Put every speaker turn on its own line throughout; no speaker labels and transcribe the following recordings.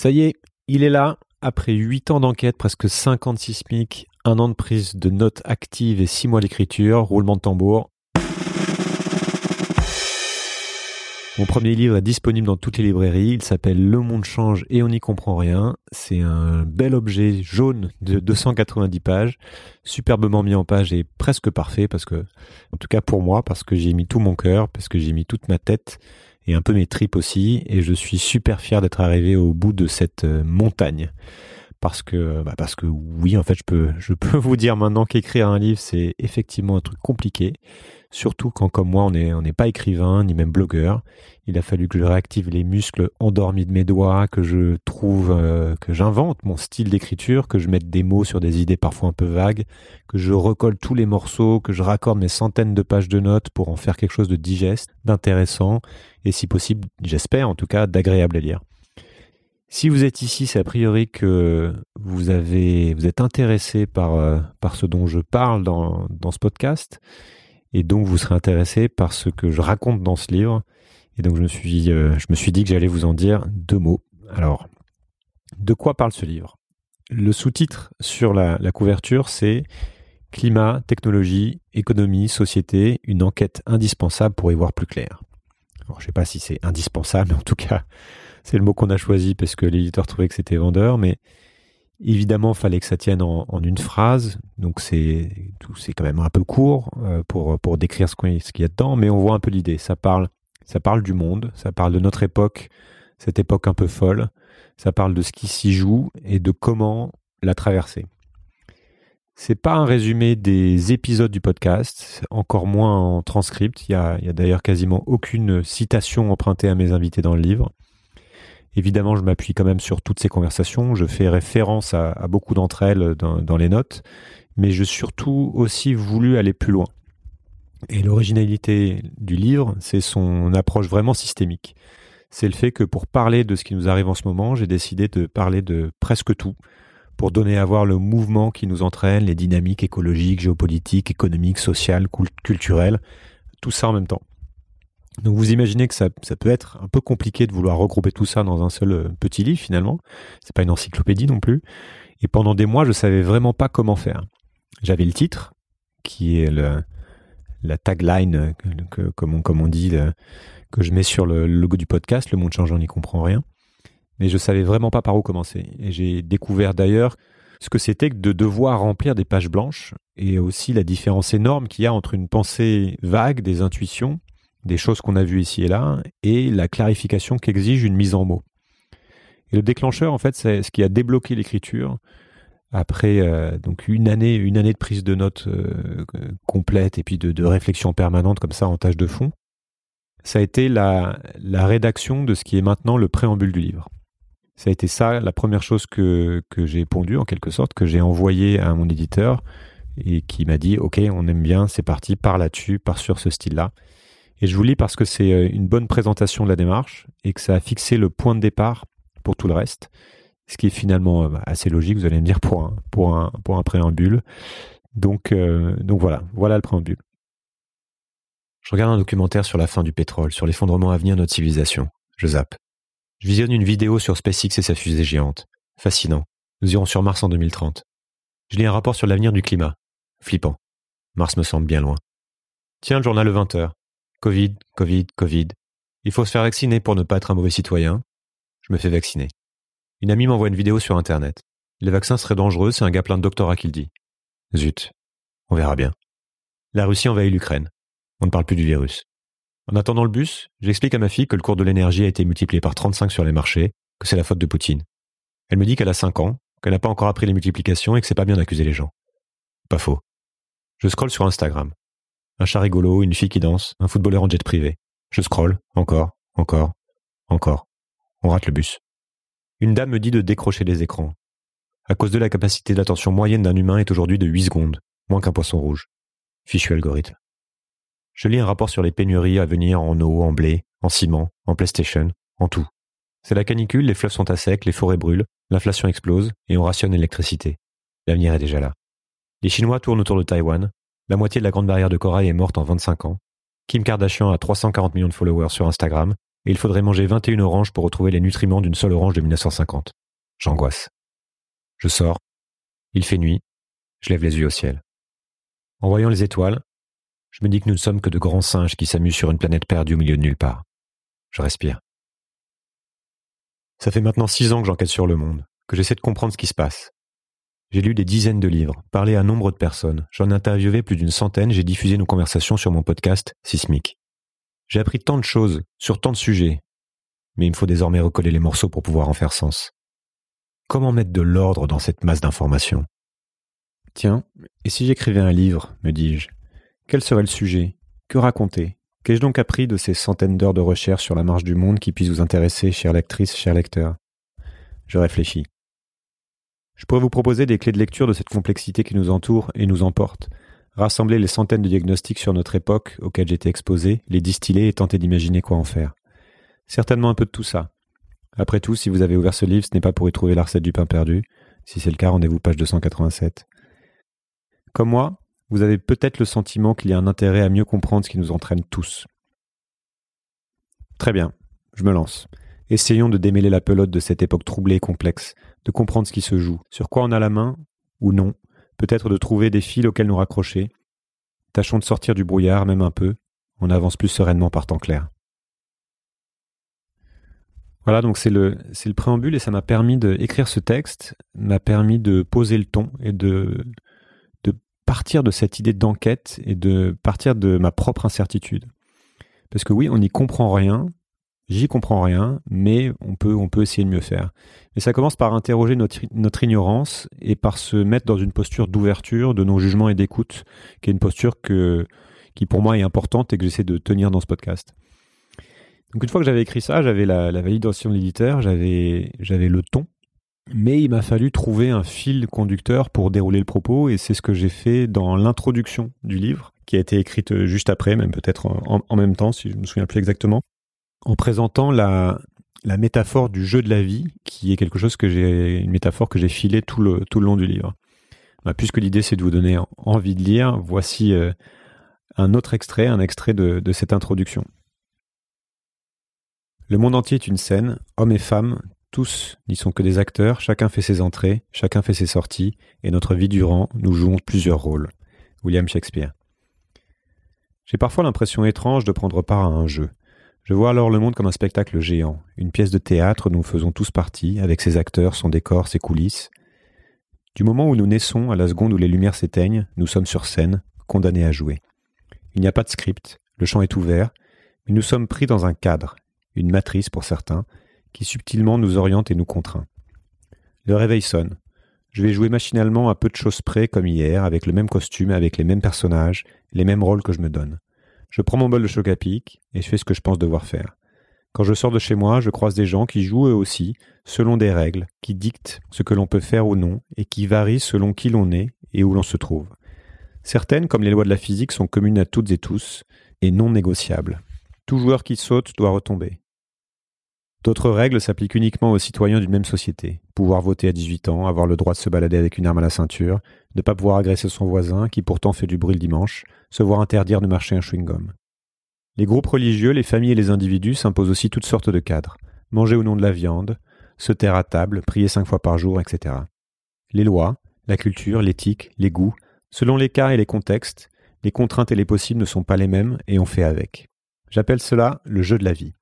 Ça y est, il est là. Après 8 ans d'enquête, presque 50 sismiques, un an de prise de notes actives et 6 mois d'écriture, roulement de tambour. Mon premier livre est disponible dans toutes les librairies. Il s'appelle Le monde change et on n'y comprend rien. C'est un bel objet jaune de 290 pages, superbement mis en page et presque parfait parce que, en tout cas pour moi, parce que j'ai mis tout mon cœur, parce que j'ai mis toute ma tête un peu mes tripes aussi. Et je suis super fier d'être arrivé au bout de cette euh, montagne. Parce que, bah parce que oui, en fait, je peux, je peux vous dire maintenant qu'écrire un livre, c'est effectivement un truc compliqué. Surtout quand, comme moi, on n'est pas écrivain, ni même blogueur. Il a fallu que je réactive les muscles endormis de mes doigts, que je trouve, euh, que j'invente mon style d'écriture, que je mette des mots sur des idées parfois un peu vagues, que je recolle tous les morceaux, que je raccorde mes centaines de pages de notes pour en faire quelque chose de digeste, d'intéressant, et si possible, j'espère en tout cas, d'agréable à lire. Si vous êtes ici, c'est a priori que vous avez, vous êtes intéressé par, euh, ce dont je parle dans ce podcast et donc vous serez intéressé par ce que je raconte dans ce livre. Et donc je me suis, euh, je me suis dit que j'allais vous en dire deux mots. Alors, de quoi parle ce livre? Le sous-titre sur la, couverture, c'est Climat, technologie, économie, société, une enquête indispensable pour y voir plus clair. Alors, je ne sais pas si c'est indispensable, mais en tout cas, c'est le mot qu'on a choisi parce que l'éditeur trouvait que c'était vendeur, mais Évidemment, fallait que ça tienne en, une phrase, donc c'est c'est quand même un peu court euh, pour décrire ce qu'il y a dedans, mais on voit un peu l'idée. Ça parle du monde, ça parle de notre époque, cette époque un peu folle. Ça parle de ce qui s'y joue et de comment la traverser. C'est pas un résumé des épisodes du podcast, encore moins en transcript. Il y a d'ailleurs quasiment aucune citation empruntée à mes invités dans le livre. Évidemment, je m'appuie quand même sur toutes ces conversations. Je fais référence à, beaucoup d'entre elles dans, les notes, mais je surtout aussi voulu aller plus loin. Et l'originalité du livre, c'est son approche vraiment systémique. C'est le fait que pour parler de ce qui nous arrive en ce moment, j'ai décidé de parler de presque tout, pour donner à voir le mouvement qui nous entraîne, les dynamiques écologiques, géopolitiques, économiques, sociales, culturelles, tout ça en même temps. Donc vous imaginez que ça, peut être un peu compliqué de vouloir regrouper tout ça dans un seul euh, petit livre finalement. C'est pas une encyclopédie non plus. Et pendant des mois, je savais vraiment pas comment faire. J'avais le titre, qui est le, la tagline, que, comme, on, comme on dit, que je mets sur le logo du podcast, Le Monde changeant n'y comprend rien. Mais je savais vraiment pas par où commencer. Et j'ai découvert d'ailleurs ce que c'était que de devoir remplir des pages blanches et aussi la différence énorme qu'il y a entre une pensée vague, des intuitions, des choses qu'on a vues ici et là, et la clarification qu'exige une mise en mots. Et le déclencheur, en fait, c'est ce qui a débloqué l'écriture après euh, donc une année, une année de prise de notes euh, complète et puis de, réflexion permanente comme ça en tâche de fond. Ça a été la, rédaction de ce qui est maintenant le préambule du livre. Ça a été ça la première chose que, que j'ai pondu en quelque sorte, que j'ai envoyé à mon éditeur et qui m'a dit OK, on aime bien, c'est parti, pars là-dessus, pars sur ce style-là. Et je vous lis parce que c'est euh, une bonne présentation de la démarche et que ça a fixé le point de départ pour tout le reste. Ce qui est finalement euh, bah, assez logique, vous allez me dire, pour un, pour un, pour un préambule. Donc, euh, donc voilà, voilà le préambule. Je regarde un documentaire sur la fin du pétrole, sur l'effondrement à venir de notre civilisation. Je zappe. Je visionne une vidéo sur SpaceX et sa fusée géante. Fascinant. Nous irons sur Mars en 2030. Je lis un rapport sur l'avenir du climat. Flippant. Mars me semble bien loin. Tiens, le journal le 20h. Covid, Covid, Covid. Il faut se faire vacciner pour ne pas être un mauvais citoyen. Je me fais vacciner. Une amie m'envoie une vidéo sur Internet. Les vaccins seraient dangereux, c'est un gars plein de doctorat qui le dit. Zut. On verra bien. La Russie envahit l'Ukraine. On ne parle plus du virus. En attendant le bus, j'explique à ma fille que le cours de l'énergie a été multiplié par 35 sur les marchés, que c'est la faute de Poutine. Elle me dit qu'elle a 5 ans, qu'elle n'a pas encore appris les multiplications et que c'est pas bien d'accuser les gens. Pas faux. Je scrolle sur Instagram. Un chat rigolo, une fille qui danse, un footballeur en jet privé. Je scrolle, encore, encore, encore. On rate le bus. Une dame me dit de décrocher les écrans. À cause de la capacité d'attention moyenne d'un humain est aujourd'hui de 8 secondes, moins qu'un poisson rouge. Fichu algorithme. Je lis un rapport sur les pénuries à venir en eau, en blé, en ciment, en PlayStation, en tout. C'est la canicule, les fleuves sont à sec, les forêts brûlent, l'inflation explose et on rationne l'électricité. L'avenir est déjà là. Les Chinois tournent autour de Taïwan, la moitié de la grande barrière de corail est morte en 25 ans. Kim Kardashian a 340 millions de followers sur Instagram et il faudrait manger 21 oranges pour retrouver les nutriments d'une seule orange de 1950. J'angoisse. Je sors. Il fait nuit. Je lève les yeux au ciel. En voyant les étoiles, je me dis que nous ne sommes que de grands singes qui s'amusent sur une planète perdue au milieu de nulle part. Je respire. Ça fait maintenant six ans que j'enquête sur le monde, que j'essaie de comprendre ce qui se passe. J'ai lu des dizaines de livres, parlé à nombre de personnes, j'en ai interviewé plus d'une centaine, j'ai diffusé nos conversations sur mon podcast Sismic. J'ai appris tant de choses, sur tant de sujets, mais il me faut désormais recoller les morceaux pour pouvoir en faire sens. Comment mettre de l'ordre dans cette masse d'informations? Tiens, et si j'écrivais un livre, me dis-je Quel serait le sujet? Que raconter? Qu'ai-je donc appris de ces centaines d'heures de recherche sur la marche du monde qui puisse vous intéresser, chère lectrice, cher lecteur? Je réfléchis. Je pourrais vous proposer des clés de lecture de cette complexité qui nous entoure et nous emporte, rassembler les centaines de diagnostics sur notre époque auxquels j'étais exposé, les distiller et tenter d'imaginer quoi en faire. Certainement un peu de tout ça. Après tout, si vous avez ouvert ce livre, ce n'est pas pour y trouver la recette du pain perdu. Si c'est le cas, rendez-vous page 287. Comme moi, vous avez peut-être le sentiment qu'il y a un intérêt à mieux comprendre ce qui nous entraîne tous. Très bien, je me lance. Essayons de démêler la pelote de cette époque troublée et complexe, de comprendre ce qui se joue, sur quoi on a la main, ou non, peut-être de trouver des fils auxquels nous raccrocher. Tâchons de sortir du brouillard, même un peu, on avance plus sereinement par temps clair. Voilà, donc c'est le, préambule et ça m'a permis d'écrire ce texte, m'a permis de poser le ton et de partir de cette idée d'enquête et de partir de ma propre incertitude. Parce que oui, on n'y comprend rien, J'y comprends rien, mais on peut, on peut essayer de mieux faire. Et ça commence par interroger notre, ignorance et par se mettre dans une posture d'ouverture de nos jugements et d'écoute, qui est une posture que, qui pour moi est importante et que j'essaie de tenir dans ce podcast. Donc une fois que j'avais écrit ça, j'avais la, la, validation de l'éditeur, j'avais, j'avais le ton, mais il m'a fallu trouver un fil conducteur pour dérouler le propos et c'est ce que j'ai fait dans l'introduction du livre, qui a été écrite juste après, même peut-être en, en même temps, si je me souviens plus exactement en présentant la, métaphore du jeu de la vie, qui est quelque chose que j'ai, une métaphore que j'ai filée tout le, long du livre. Bah, puisque l'idée c'est de vous donner envie de lire, voici euh, un autre extrait, un extrait de cette introduction. Le monde entier est une scène, hommes et femmes, tous n'y sont que des acteurs, chacun fait ses entrées, chacun fait ses sorties, et notre vie durant, nous jouons plusieurs rôles. William Shakespeare. J'ai parfois l'impression étrange de prendre part à un jeu. Je vois alors le monde comme un spectacle géant, une pièce de théâtre dont nous faisons tous partie, avec ses acteurs, son décor, ses coulisses. Du moment où nous naissons à la seconde où les lumières s'éteignent, nous sommes sur scène, condamnés à jouer. Il n'y a pas de script, le champ est ouvert, mais nous sommes pris dans un cadre, une matrice pour certains, qui subtilement nous oriente et nous contraint. Le réveil sonne. Je vais jouer machinalement à peu de choses près comme hier, avec le même costume, avec les mêmes personnages, les mêmes rôles que je me donne. Je prends mon bol de choc à pic et je fais ce que je pense devoir faire. Quand je sors de chez moi, je croise des gens qui jouent eux aussi, selon des règles, qui dictent ce que l'on peut faire ou non, et qui varient selon qui l'on est et où l'on se trouve. Certaines, comme les lois de la physique, sont communes à toutes et tous, et non négociables. Tout joueur qui saute doit retomber. D'autres règles s'appliquent uniquement aux citoyens d'une même société. Pouvoir voter à 18 ans, avoir le droit de se balader avec une arme à la ceinture, ne pas pouvoir agresser son voisin, qui pourtant fait du bruit le dimanche, se voir interdire de marcher un chewing-gum. Les groupes religieux, les familles et les individus s'imposent aussi toutes sortes de cadres. Manger ou non de la viande, se taire à table, prier cinq fois par jour, etc. Les lois, la culture, l'éthique, les goûts, selon les cas et les contextes, les contraintes et les possibles ne sont pas les mêmes et on fait avec. J'appelle cela le jeu de la vie.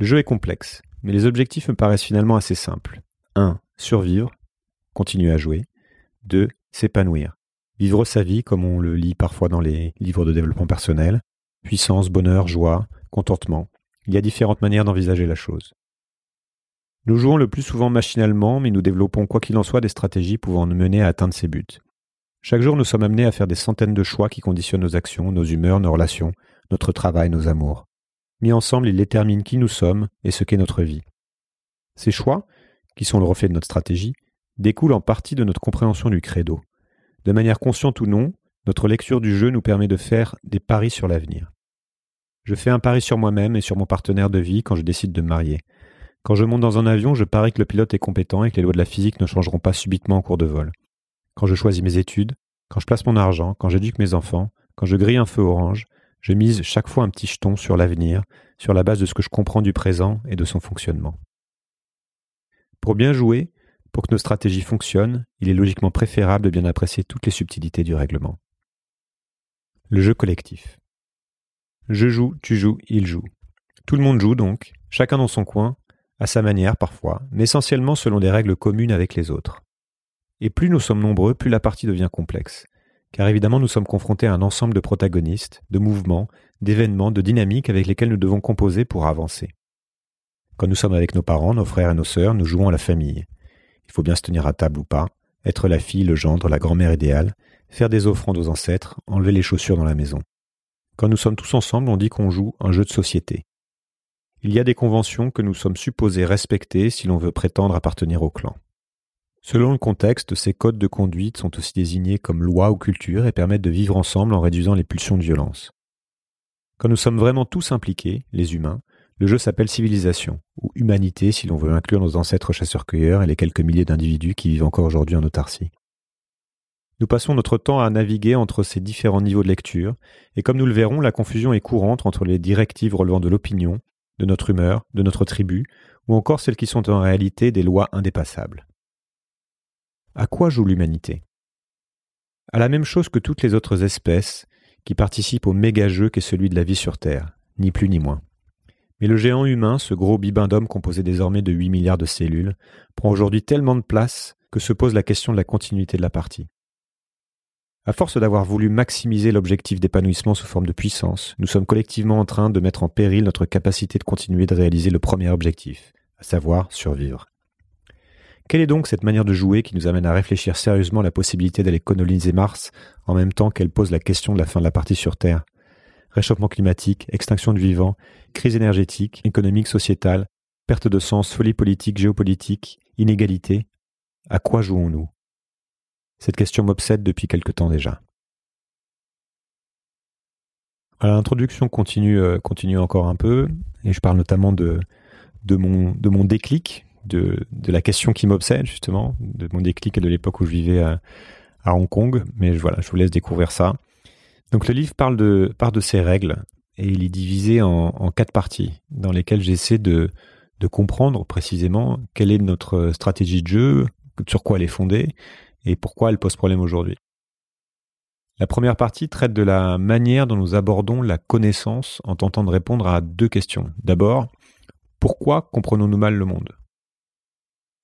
Le jeu est complexe, mais les objectifs me paraissent finalement assez simples. 1. Survivre, continuer à jouer. 2. S'épanouir, vivre sa vie comme on le lit parfois dans les livres de développement personnel. Puissance, bonheur, joie, contentement. Il y a différentes manières d'envisager la chose. Nous jouons le plus souvent machinalement, mais nous développons quoi qu'il en soit des stratégies pouvant nous mener à atteindre ces buts. Chaque jour, nous sommes amenés à faire des centaines de choix qui conditionnent nos actions, nos humeurs, nos relations, notre travail, nos amours. Ensemble, ils déterminent qui nous sommes et ce qu'est notre vie. Ces choix, qui sont le reflet de notre stratégie, découlent en partie de notre compréhension du credo. De manière consciente ou non, notre lecture du jeu nous permet de faire des paris sur l'avenir. Je fais un pari sur moi-même et sur mon partenaire de vie quand je décide de me marier. Quand je monte dans un avion, je parie que le pilote est compétent et que les lois de la physique ne changeront pas subitement en cours de vol. Quand je choisis mes études, quand je place mon argent, quand j'éduque mes enfants, quand je grille un feu orange, Je mise chaque fois un petit jeton sur l'avenir, sur la base de ce que je comprends du présent et de son fonctionnement. Pour bien jouer, pour que nos stratégies fonctionnent, il est logiquement préférable de bien apprécier toutes les subtilités du règlement. Le jeu collectif. Je joue, tu joues, il joue. Tout le monde joue donc, chacun dans son coin, à sa manière parfois, mais essentiellement selon des règles communes avec les autres. Et plus nous sommes nombreux, plus la partie devient complexe, car évidemment nous sommes confrontés à un ensemble de protagonistes, de mouvements, d'événements, de dynamiques avec lesquels nous devons composer pour avancer. Quand nous sommes avec nos parents, nos frères et nos sœurs, nous jouons à la famille. Il faut bien se tenir à table ou pas, être la fille, le gendre, la grand-mère idéale, faire des offrandes aux ancêtres, enlever les chaussures dans la maison. Quand nous sommes tous ensemble, on dit qu'on joue un jeu de société. Il y a des conventions que nous sommes supposés respecter si l'on veut prétendre appartenir au clan. Selon le contexte, ces codes de conduite sont aussi désignés comme loi ou culture et permettent de vivre ensemble en réduisant les pulsions de violence. Quand nous sommes vraiment tous impliqués, les humains, le jeu s'appelle civilisation, ou humanité si l'on veut inclure nos ancêtres chasseurs-cueilleurs et les quelques milliers d'individus qui vivent encore aujourd'hui en autarcie. Nous passons notre temps à naviguer entre ces différents niveaux de lecture, et comme nous le verrons, la confusion est courante entre les directives relevant de l'opinion, de notre humeur, de notre tribu, ou encore celles qui sont en réalité des lois indépassables. À quoi joue l'humanité? À la même chose que toutes les autres espèces qui participent au méga-jeu qu'est celui de la vie sur Terre, ni plus ni moins. Mais le géant humain, ce gros bibin d'homme composé désormais de 8 milliards de cellules, prend aujourd'hui tellement de place que se pose la question de la continuité de la partie. À force d'avoir voulu maximiser l'objectif d'épanouissement sous forme de puissance, nous sommes collectivement en train de mettre en péril notre capacité de continuer de réaliser le premier objectif, à savoir survivre. Quelle est donc cette manière de jouer qui nous amène à réfléchir sérieusement à la possibilité d'aller coloniser Mars en même temps qu'elle pose la question de la fin de la partie sur Terre? Réchauffement climatique, extinction du vivant, crise énergétique, économique, sociétale, perte de sens, folie politique, géopolitique, inégalité. À quoi jouons-nous? Cette question m'obsède depuis quelque temps déjà. L'introduction continue, euh, continue encore un peu, et je parle notamment de, de, mon, de mon déclic, de, la question qui m'obsède justement, de mon déclic et de l'époque où je vivais à, Hong Kong, mais voilà, je vous laisse découvrir ça. Donc le livre parle de, parle de ces règles, et il est divisé en, en quatre parties, dans lesquelles j'essaie de, de comprendre précisément quelle est notre stratégie de jeu, sur quoi elle est fondée, et pourquoi elle pose problème aujourd'hui. La première partie traite de la manière dont nous abordons la connaissance en tentant de répondre à deux questions. D'abord, pourquoi comprenons-nous mal le monde?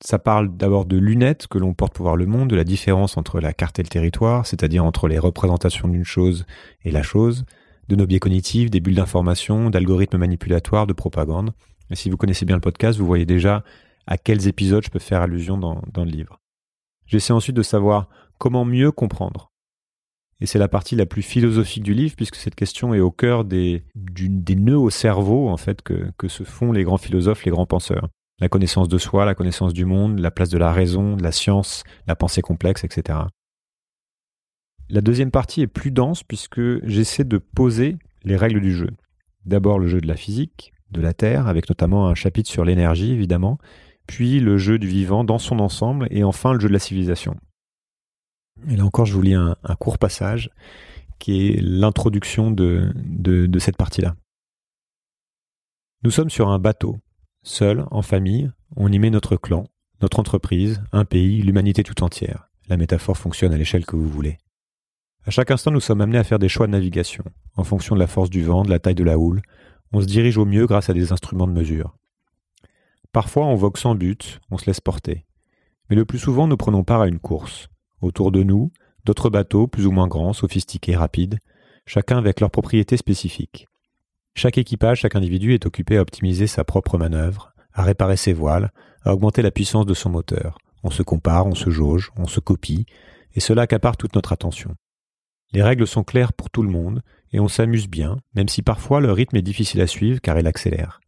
Ça parle d'abord de lunettes que l'on porte pour voir le monde, de la différence entre la carte et le territoire, c'est-à-dire entre les représentations d'une chose et la chose, de nos biais cognitifs, des bulles d'information, d'algorithmes manipulatoires, de propagande. Si vous connaissez bien le podcast, vous voyez déjà à quels épisodes je peux faire allusion dans, le livre. J'essaie ensuite de savoir comment mieux comprendre. Et c'est la partie la plus philosophique du livre, puisque cette question est au cœur des, nœuds au cerveau, en fait, que se font les grands philosophes, les grands penseurs. La connaissance de soi, la connaissance du monde, la place de la raison, de la science, la pensée complexe, etc. La deuxième partie est plus dense, puisque j'essaie de poser les règles du jeu. D'abord le jeu de la physique, de la Terre, avec notamment un chapitre sur l'énergie, évidemment, puis le jeu du vivant dans son ensemble, et enfin le jeu de la civilisation. Et là encore, je vous lis un, court passage qui est l'introduction de, cette partie-là. Nous sommes sur un bateau, seul, en famille, on y met notre clan, notre entreprise, un pays, l'humanité tout entière. La métaphore fonctionne à l'échelle que vous voulez. À chaque instant, nous sommes amenés à faire des choix de navigation. En fonction de la force du vent, de la taille de la houle, on se dirige au mieux grâce à des instruments de mesure. Parfois on vogue sans but, on se laisse porter. Mais le plus souvent nous prenons part à une course. Autour de nous, d'autres bateaux plus ou moins grands, sophistiqués, rapides, chacun avec leurs propriétés spécifiques. Chaque équipage, chaque individu est occupé à optimiser sa propre manœuvre, à réparer ses voiles, à augmenter la puissance de son moteur. On se compare, on se jauge, on se copie, et cela accapare toute notre attention. Les règles sont claires pour tout le monde, et on s'amuse bien, même si parfois le rythme est difficile à suivre car il accélère.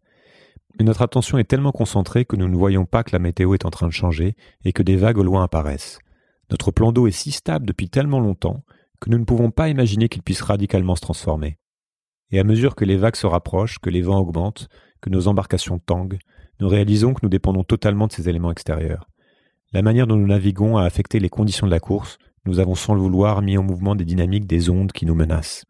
Mais notre attention est tellement concentrée que nous ne voyons pas que la météo est en train de changer et que des vagues au loin apparaissent. Notre plan d'eau est si stable depuis tellement longtemps que nous ne pouvons pas imaginer qu'il puisse radicalement se transformer. Et à mesure que les vagues se rapprochent, que les vents augmentent, que nos embarcations tanguent, nous réalisons que nous dépendons totalement de ces éléments extérieurs. La manière dont nous naviguons a affecté les conditions de la course, nous avons sans le vouloir mis en mouvement des dynamiques des ondes qui nous menacent.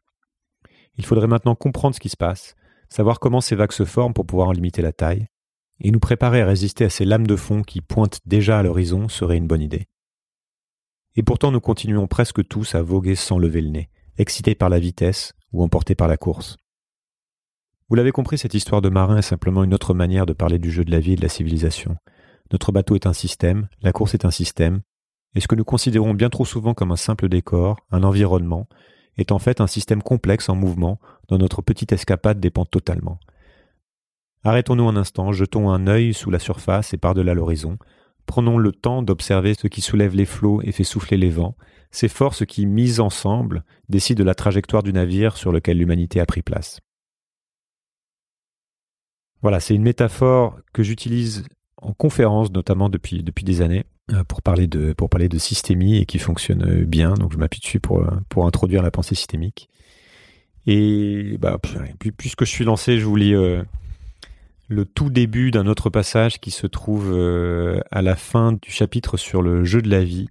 Il faudrait maintenant comprendre ce qui se passe, savoir comment ces vagues se forment pour pouvoir en limiter la taille, et nous préparer à résister à ces lames de fond qui pointent déjà à l'horizon serait une bonne idée. Et pourtant nous continuons presque tous à voguer sans lever le nez, excités par la vitesse ou emportés par la course. Vous l'avez compris, cette histoire de marin est simplement une autre manière de parler du jeu de la vie et de la civilisation. Notre bateau est un système, la course est un système, et ce que nous considérons bien trop souvent comme un simple décor, un environnement, est en fait un système complexe en mouvement dont notre petite escapade dépend totalement. Arrêtons-nous un instant, jetons un œil sous la surface et par-delà l'horizon, prenons le temps d'observer ce qui soulève les flots et fait souffler les vents, ces forces qui, mises ensemble, décident de la trajectoire du navire sur lequel l'humanité a pris place. Voilà, c'est une métaphore que j'utilise en conférence, notamment depuis, des années, euh, pour parler, de, pour systémie et qui fonctionne bien. Donc je m'appuie dessus pour, pour introduire la pensée systémique. Et bah, puisque je suis lancé, je vous lis euh, le tout début d'un autre passage qui se trouve euh, à la fin du chapitre sur le jeu de la vie,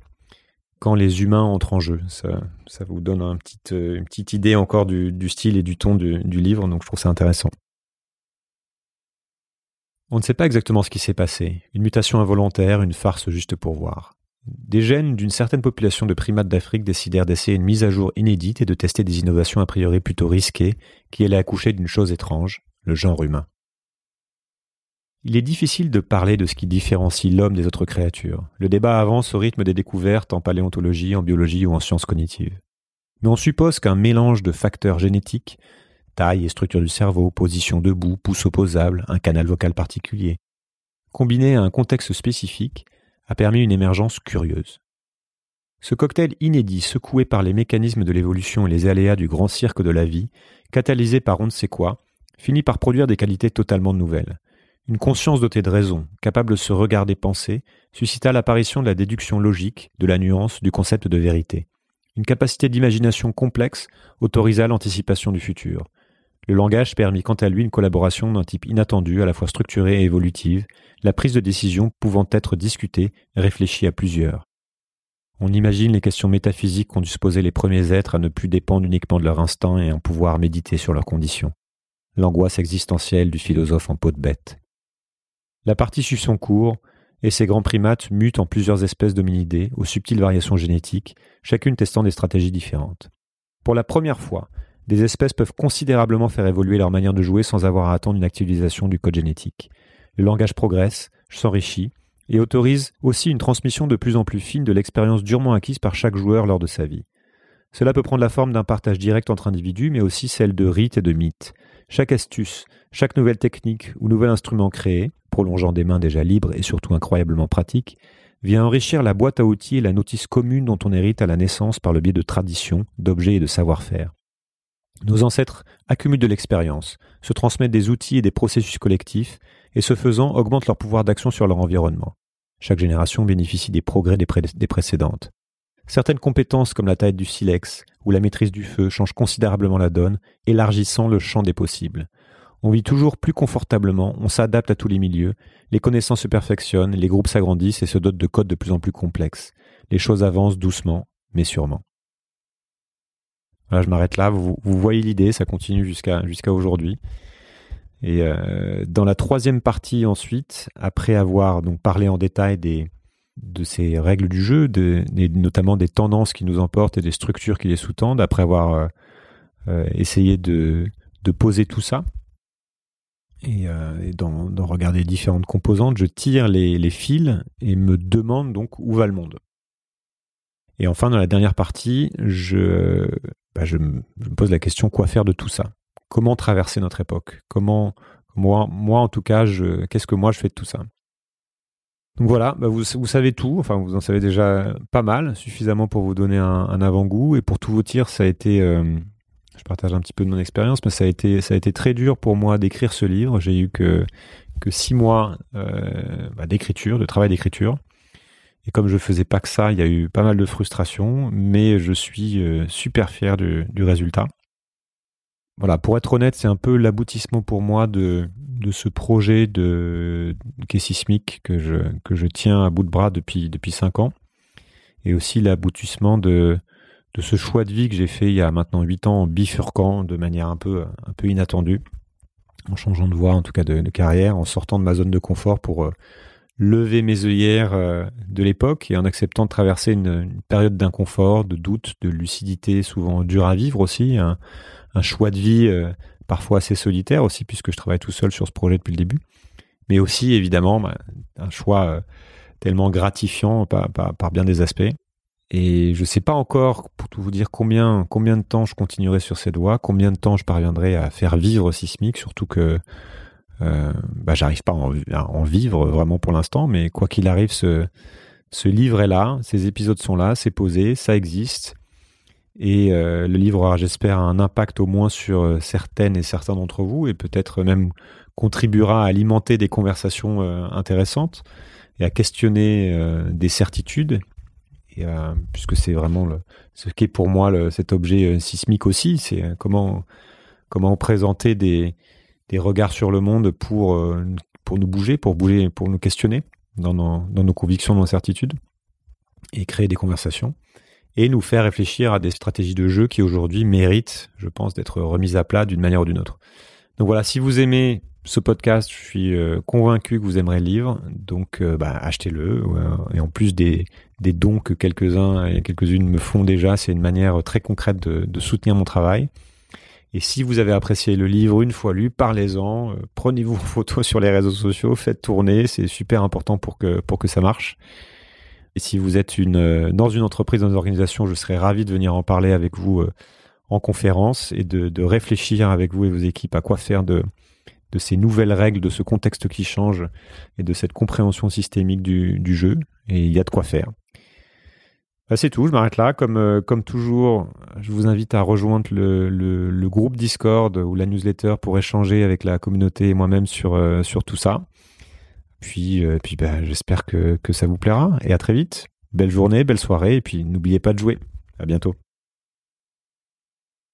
quand les humains entrent en jeu. Ça, vous donne petit, une petite idée encore du, du style et du ton du, du livre, donc je trouve ça intéressant. On ne sait pas exactement ce qui s'est passé, une mutation involontaire, une farce juste pour voir. Des gènes d'une certaine population de primates d'Afrique décidèrent d'essayer une mise à jour inédite et de tester des innovations a priori plutôt risquées qui allaient accoucher d'une chose étrange, le genre humain. Il est difficile de parler de ce qui différencie l'homme des autres créatures. Le débat avance au rythme des découvertes en paléontologie, en biologie ou en sciences cognitives. Mais on suppose qu'un mélange de facteurs génétiques taille et structure du cerveau, position debout, pouce opposable, un canal vocal particulier, combiné à un contexte spécifique, a permis une émergence curieuse. Ce cocktail inédit, secoué par les mécanismes de l'évolution et les aléas du grand cirque de la vie, catalysé par on ne sait quoi, finit par produire des qualités totalement nouvelles. Une conscience dotée de raison, capable de se regarder penser, suscita l'apparition de la déduction logique, de la nuance, du concept de vérité. Une capacité d'imagination complexe autorisa l'anticipation du futur. Le langage permit quant à lui une collaboration d'un type inattendu, à la fois structurée et évolutive, la prise de décision pouvant être discutée, réfléchie à plusieurs. On imagine les questions métaphysiques qu'ont dû se les premiers êtres à ne plus dépendre uniquement de leur instinct et en pouvoir méditer sur leurs conditions. L'angoisse existentielle du philosophe en peau de bête. La partie suit son cours, et ces grands primates mutent en plusieurs espèces d'hominidés, aux subtiles variations génétiques, chacune testant des stratégies différentes. Pour la première fois, des espèces peuvent considérablement faire évoluer leur manière de jouer sans avoir à attendre une actualisation du code génétique. Le langage progresse, s'enrichit, et autorise aussi une transmission de plus en plus fine de l'expérience durement acquise par chaque joueur lors de sa vie. Cela peut prendre la forme d'un partage direct entre individus, mais aussi celle de rites et de mythes. Chaque astuce, chaque nouvelle technique ou nouvel instrument créé, prolongeant des mains déjà libres et surtout incroyablement pratiques, vient enrichir la boîte à outils et la notice commune dont on hérite à la naissance par le biais de traditions, d'objets et de savoir-faire. Nos ancêtres accumulent de l'expérience, se transmettent des outils et des processus collectifs, et ce faisant augmentent leur pouvoir d'action sur leur environnement. Chaque génération bénéficie des progrès des, des, précédentes. Certaines compétences comme la taille du silex ou la maîtrise du feu changent considérablement la donne, élargissant le champ des possibles. On vit toujours plus confortablement, on s'adapte à tous les milieux, les connaissances se perfectionnent, les groupes s'agrandissent et se dotent de codes de plus en plus complexes. Les choses avancent doucement, mais sûrement je m'arrête là. Vous, voyez l'idée, ça continue jusqu'à jusqu'à aujourd'hui. Et euh, dans la troisième partie ensuite, après avoir donc parlé en détail des de ces règles du jeu, de, notamment des tendances qui nous emportent et des structures qui les sous-tendent, après avoir euh, euh, essayé de, poser tout ça. Et, et d'en regarder différentes composantes, je tire les, fils et me demande donc où va le monde. Et enfin, dans la dernière partie, je bah, me, pose la question quoi faire de tout ça? Comment traverser notre époque? Comment moi en tout cas, qu'est-ce que moi je fais de tout ça? Donc voilà, bah, vous, savez tout, enfin vous en savez déjà pas mal, suffisamment pour vous donner un, avant-goût. Et pour tout vous dire, ça a été, euh, je partage un petit peu de mon expérience, mais ça a été, très dur pour moi d'écrire ce livre. J'ai eu que, que six mois euh, bah, d'écriture, de travail d'écriture. Et comme je faisais pas que ça, il y a eu pas mal de frustration, mais je suis euh, super fier du, résultat. Voilà, pour être honnête, c'est un peu l'aboutissement pour moi de, de ce projet de, quai sismique que je, que je tiens à bout de bras depuis, depuis cinq ans. Et aussi l'aboutissement de, de ce choix de vie que j'ai fait il y a maintenant 8 ans en bifurquant de manière un peu, un peu inattendue, en changeant de voie, en tout cas de, carrière, en sortant de ma zone de confort pour euh, lever mes œillères euh, de l'époque et en acceptant de traverser une, période d'inconfort, de doute, de lucidité souvent dure à vivre aussi, un, choix de vie euh, parfois assez solitaire aussi puisque je travaille tout seul sur ce projet depuis le début, mais aussi évidemment bah, un choix tellement gratifiant par, par bien des aspects. Et je ne sais pas encore, pour tout vous dire, combien, combien de temps je continuerai sur cette voie, combien de temps je parviendrai à faire vivre Sismic, surtout que euh, bah, j'arrive pas à en, vivre vraiment pour l'instant, mais quoi qu'il arrive, ce, livre est là, ces épisodes sont là, c'est posé, ça existe. Et euh, le livre aura, j'espère, un impact au moins sur euh, certaines et certains d'entre vous, et peut-être même contribuera à alimenter des conversations intéressantes et à questionner des certitudes euh, puisque c'est vraiment le, ce qu'est pour moi cet objet sismique aussi, c'est comment comment présenter des, des regards sur le monde pour pour nous bouger, pour bouger, pour nous questionner dans nos, dans nos convictions, nos certitudes, et créer des conversations et nous faire réfléchir à des stratégies de jeu qui aujourd'hui méritent, je pense, d'être remises à plat d'une manière ou d'une autre. Donc voilà, si vous aimez ce podcast, je suis euh, convaincu que vous aimerez le livre, donc euh, bah, achetez-le. et en plus des, des dons que quelques-uns et quelques-unes me font déjà, c'est une manière très concrète de, soutenir mon travail. Et si vous avez apprécié le livre une fois lu, parlez-en, euh, prenez-vous en photo sur les réseaux sociaux, faites tourner, c'est super important pour que, pour que ça marche. Et si vous êtes une, dans une entreprise, dans une organisation, je serais ravi de venir en parler avec vous en conférence et de, de réfléchir avec vous et vos équipes à quoi faire de, de ces nouvelles règles, de ce contexte qui change et de cette compréhension systémique du, jeu. Et il y a de quoi faire. Bah, c'est tout, je m'arrête là. Comme, euh, comme toujours, je vous invite à rejoindre le, groupe Discord ou la newsletter pour échanger avec la communauté et moi-même sur, euh, sur tout ça. Puis, euh, puis bah, j'espère que, que ça vous plaira et à très vite. Belle journée, belle soirée et puis n'oubliez pas de jouer. À bientôt.